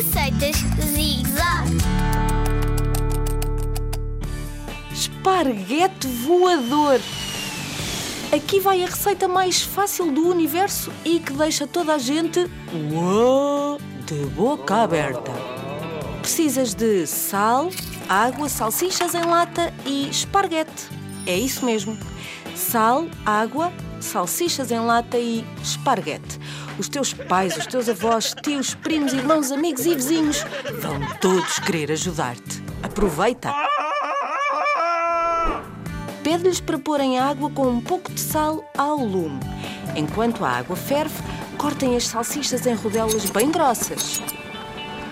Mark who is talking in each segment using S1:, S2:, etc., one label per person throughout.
S1: Receitas Zig Zag.
S2: Esparguete voador. Aqui vai a receita mais fácil do universo e que deixa toda a gente uau, de boca aberta. Precisas de sal, água, salsichas em lata e esparguete. É isso mesmo. Sal, água, salsichas em lata e esparguete. Os teus pais, os teus avós, tios, primos, irmãos, amigos e vizinhos vão todos querer ajudar-te. Aproveita! Pede-lhes para porem água com um pouco de sal ao lume. Enquanto a água ferve, cortem as salsichas em rodelas bem grossas.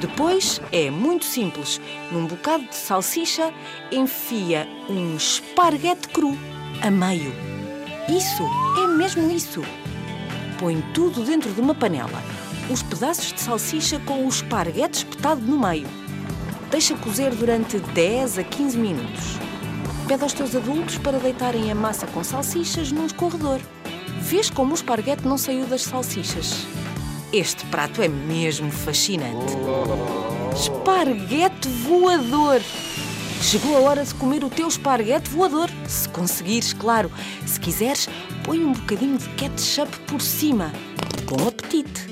S2: Depois é muito simples. Num bocado de salsicha, enfia um esparguete cru a meio. Isso, é mesmo isso. Põe tudo dentro de uma panela. Os pedaços de salsicha com o esparguete espetado no meio. Deixa cozer durante 10 a 15 minutos. Pede aos teus adultos para deitarem a massa com salsichas num escorredor. Vês como o esparguete não saiu das salsichas? Este prato é mesmo fascinante. Esparguete voador! Chegou a hora de comer o teu esparguete voador. Se conseguires, claro. Se quiseres, põe um bocadinho de ketchup por cima. Bom apetite!